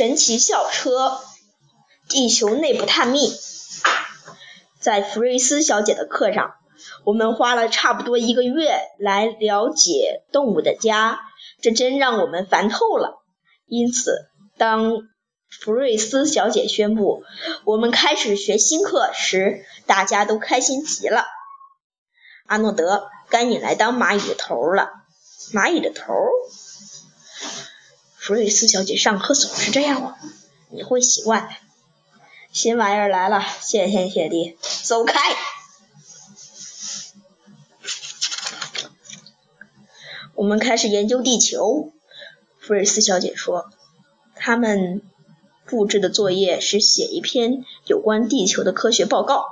神奇校车，地球内部探秘。在弗瑞斯小姐的课上，我们花了差不多一个月来了解动物的家，这真让我们烦透了。因此，当弗瑞斯小姐宣布我们开始学新课时，大家都开心极了。阿诺德，该你来当蚂蚁的头了。蚂蚁的头？弗瑞斯小姐上课总是这样吗？你会习惯的。新玩意儿来了，谢天谢地，走开！我们开始研究地球。弗瑞斯小姐说，他们布置的作业是写一篇有关地球的科学报告。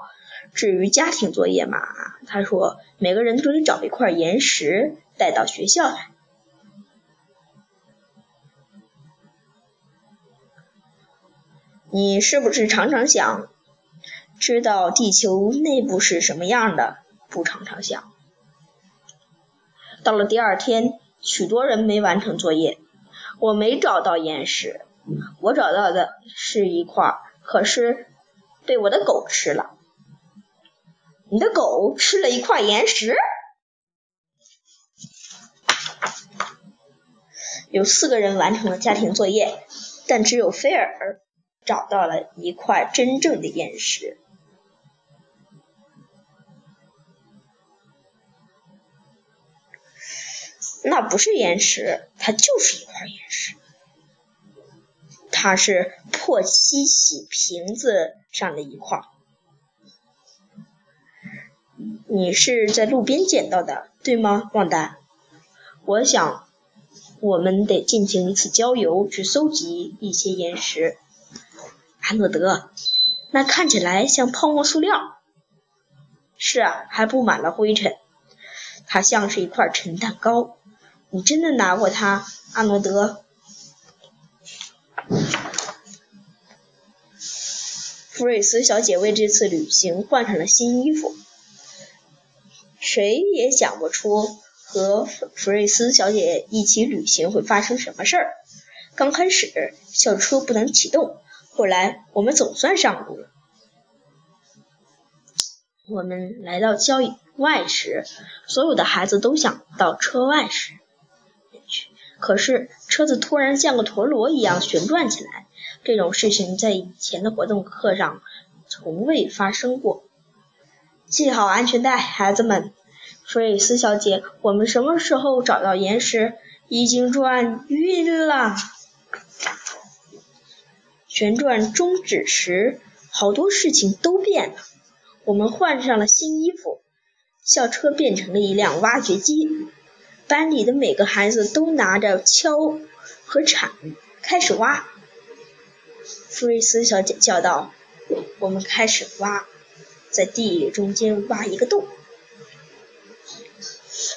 至于家庭作业嘛，她说每个人都得找一块岩石带到学校来。你是不是常常想知道地球内部是什么样的？不常常想。到了第二天，许多人没完成作业。我没找到岩石，我找到的是一块，可是被我的狗吃了。你的狗吃了一块岩石？有四个人完成了家庭作业，但只有菲尔。找到了一块真正的岩石，那不是岩石，它就是一块岩石。它是破漆洗瓶子上的一块。你是在路边捡到的，对吗，旺达？我想，我们得进行一次郊游，去搜集一些岩石。阿诺德，那看起来像泡沫塑料。是啊，还布满了灰尘。它像是一块陈蛋糕。你真的拿过它，阿诺德？弗瑞斯小姐为这次旅行换上了新衣服。谁也想不出和弗瑞斯小姐一起旅行会发生什么事儿。刚开始，校车不能启动。后来我们总算上路了。我们来到郊外时，所有的孩子都想到车外时去，可是车子突然像个陀螺一样旋转起来。这种事情在以前的活动课上从未发生过。系好安全带，孩子们。弗瑞斯小姐，我们什么时候找到岩石？已经转晕了。旋转终止时，好多事情都变了。我们换上了新衣服，校车变成了一辆挖掘机。班里的每个孩子都拿着锹和铲开始挖。弗瑞斯小姐叫道：“我们开始挖，在地中间挖一个洞。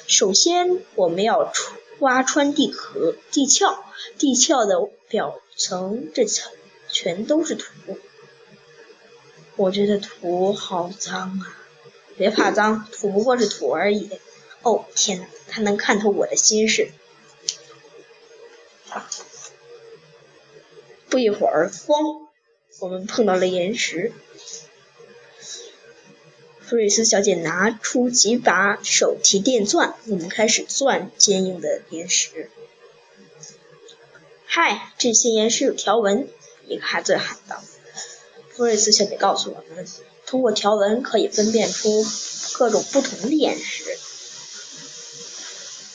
首先，我们要挖穿地壳、地壳、地壳的表层这层。”全都是土，我觉得土好脏啊！别怕脏，土不过是土而已。哦，天哪，他能看透我的心事。不一会儿，咣，我们碰到了岩石。弗瑞斯小姐拿出几把手提电钻，我们开始钻坚硬的岩石。嗨，这些岩石有条纹。一个孩子喊道：“弗瑞斯小姐告诉我们，通过条纹可以分辨出各种不同的岩石。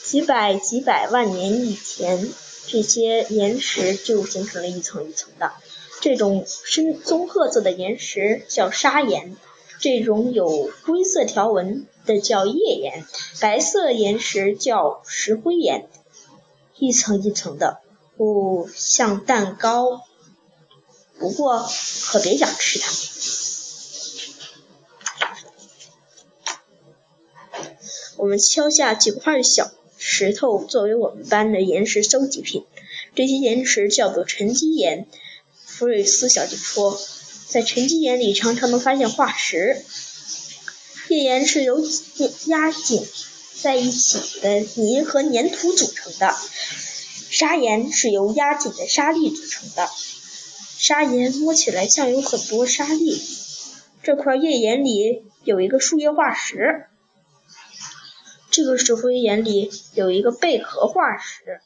几百几百万年以前，这些岩石就形成了一层一层的。这种深棕褐色的岩石叫砂岩，这种有灰色条纹的叫页岩，白色岩石叫石灰岩。一层一层的，哦，像蛋糕。”不过，可别想吃它。我们敲下几块小石头作为我们班的岩石收集品，这些岩石叫做沉积岩。弗瑞斯小姐说，在沉积岩里常常能发现化石。页岩是由压紧在一起的泥和粘土组成的，砂岩是由压紧的沙粒组成的。砂岩摸起来像有很多沙粒。这块页岩里有一个树叶化石，这个石灰岩里有一个贝壳化石，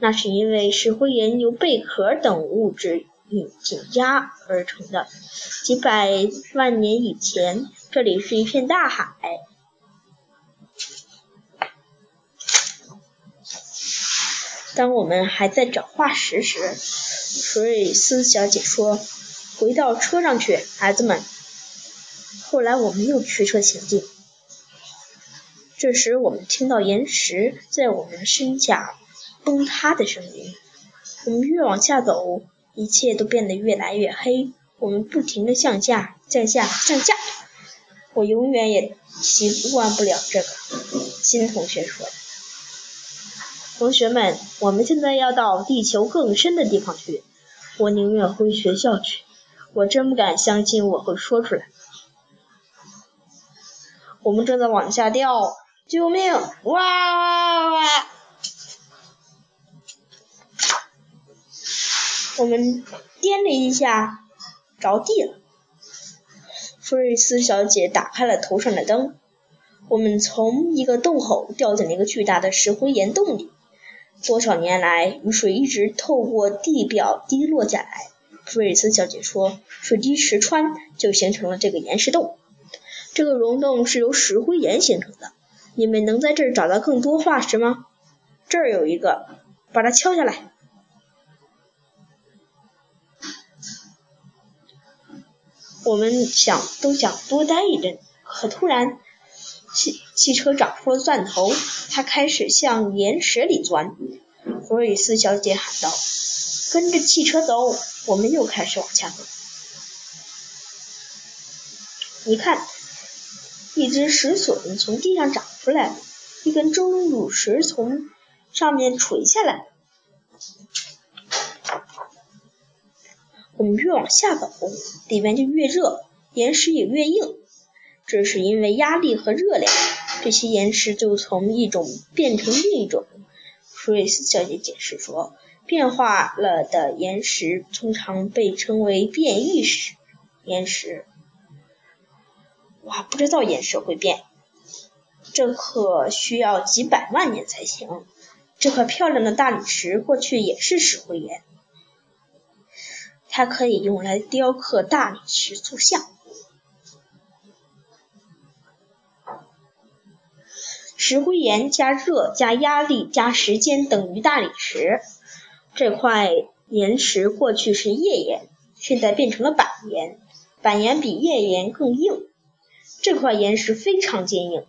那是因为石灰岩由贝壳等物质引紧压而成的。几百万年以前，这里是一片大海。当我们还在找化石时，弗瑞斯小姐说：“回到车上去，孩子们。”后来我们又驱车前进。这时，我们听到岩石在我们身下崩塌的声音。我们越往下走，一切都变得越来越黑。我们不停地向下、向下、向下。我永远也习惯不了这个。新同学说。同学们，我们现在要到地球更深的地方去。我宁愿回学校去。我真不敢相信我会说出来。我们正在往下掉，救命！哇哇哇！我们颠了一下，着地了。弗瑞斯小姐打开了头上的灯。我们从一个洞口掉进了一个巨大的石灰岩洞里。多少年来，雨水一直透过地表滴落下来。弗瑞斯小姐说：“水滴石穿，就形成了这个岩石洞。这个溶洞是由石灰岩形成的。你们能在这儿找到更多化石吗？这儿有一个，把它敲下来。”我们想都想多待一阵，可突然。汽汽车长出了钻头，他开始向岩石里钻。弗瑞斯小姐喊道：“跟着汽车走！”我们又开始往下走。你看，一只石笋从地上长出来，一根钟乳石从上面垂下来。我们越往下走，里面就越热，岩石也越硬。这是因为压力和热量，这些岩石就从一种变成另一种。弗瑞斯小姐解释说，变化了的岩石通常被称为变异石岩石。哇，不知道岩石会变，这可需要几百万年才行。这块漂亮的大理石过去也是石灰岩，它可以用来雕刻大理石塑像。石灰岩加热加压力加时间等于大理石。这块岩石过去是页岩，现在变成了板岩。板岩比页岩更硬。这块岩石非常坚硬。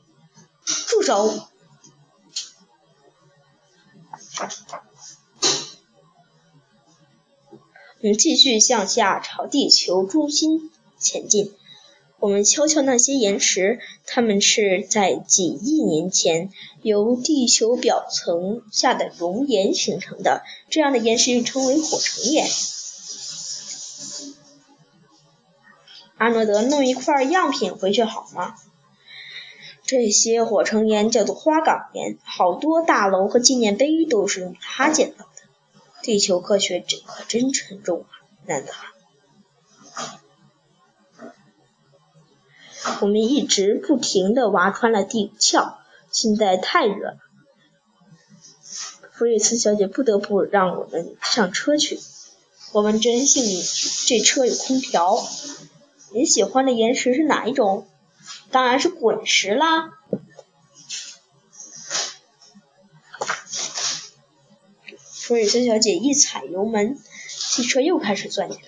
住手！我们继续向下朝地球中心前进。我们敲敲那些岩石，它们是在几亿年前由地球表层下的熔岩形成的。这样的岩石又称为火成岩。阿诺德，弄一块样品回去好吗？这些火成岩叫做花岗岩，好多大楼和纪念碑都是用它建造的。地球科学这可真沉重啊，男子汉。我们一直不停地挖穿了地壳，现在太热了。弗瑞斯小姐不得不让我们上车去。我们真幸运，这车有空调。你喜欢的岩石是哪一种？当然是滚石啦。弗瑞斯小姐一踩油门，汽车又开始转起来。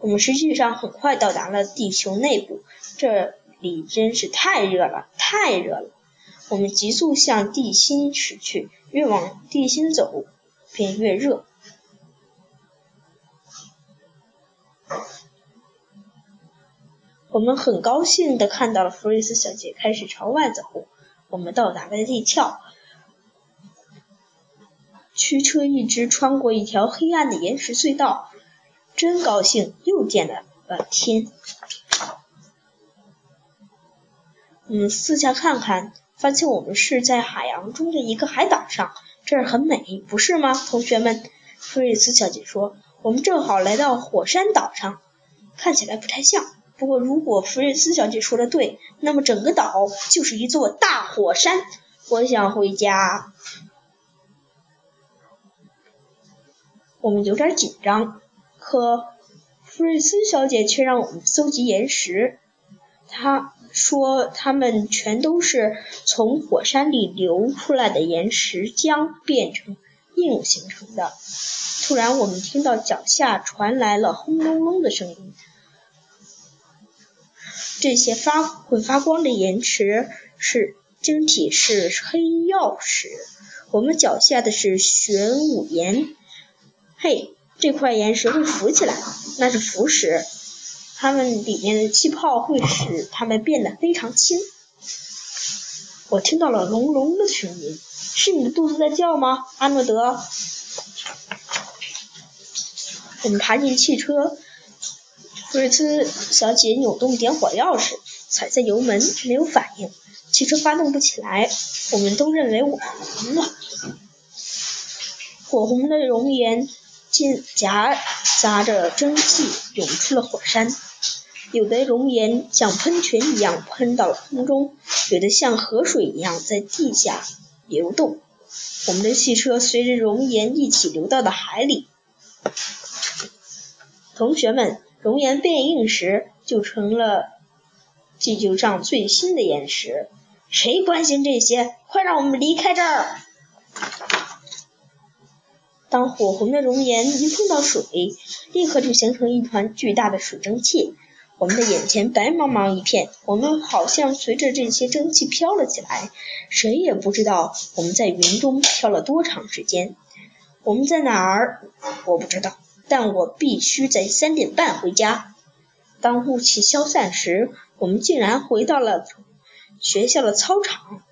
我们实际上很快到达了地球内部，这里真是太热了，太热了。我们急速向地心驶去，越往地心走，便越热。我们很高兴地看到了弗瑞斯小姐开始朝外走。我们到达了地壳，驱车一直穿过一条黑暗的岩石隧道。真高兴，又见了天。我们四下看看，发现我们是在海洋中的一个海岛上，这儿很美，不是吗，同学们？弗瑞斯小姐说：“我们正好来到火山岛上，看起来不太像。不过，如果弗瑞斯小姐说的对，那么整个岛就是一座大火山。我想回家。我们有点紧张，可弗瑞斯小姐却让我们搜集岩石。她说，它们全都是从火山里流出来的岩石浆变成硬形成的。突然，我们听到脚下传来了轰隆隆的声音。这些发会发光的岩石是晶体，是黑曜石。我们脚下的是玄武岩。嘿，这块岩石会浮起来，那是浮石。它们里面的气泡会使它们变得非常轻。我听到了隆隆的声音，是你的肚子在叫吗，阿诺德？我们爬进汽车，弗瑞兹小姐扭动点火钥匙，踩下油门，没有反应，汽车发动不起来。我们都认为我们了。火红的熔岩进夹杂着蒸汽涌出了火山，有的熔岩像喷泉一样喷到了空中，有的像河水一样在地下流动。我们的汽车随着熔岩一起流到了海里。同学们，熔岩变硬时就成了地球上最新的岩石。谁关心这些？快让我们离开这儿！当火红的熔岩一碰到水，立刻就形成一团巨大的水蒸气。我们的眼前白茫茫一片，我们好像随着这些蒸汽飘了起来。谁也不知道我们在云中飘了多长时间。我们在哪儿？我不知道。但我必须在三点半回家。当雾气消散时，我们竟然回到了学校的操场。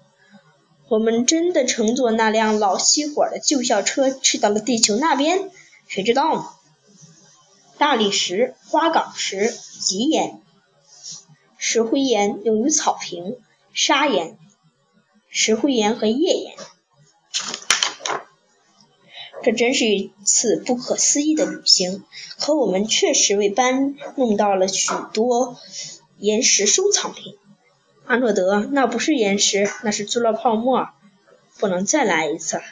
我们真的乘坐那辆老熄火的旧校车去到了地球那边？谁知道呢？大理石、花岗石、极岩、石灰岩用于草坪，砂岩、石灰岩和页岩。这真是一次不可思议的旅行，可我们确实为班弄到了许多岩石收藏品。阿诺德，那不是岩石，那是塑料泡沫，不能再来一次了。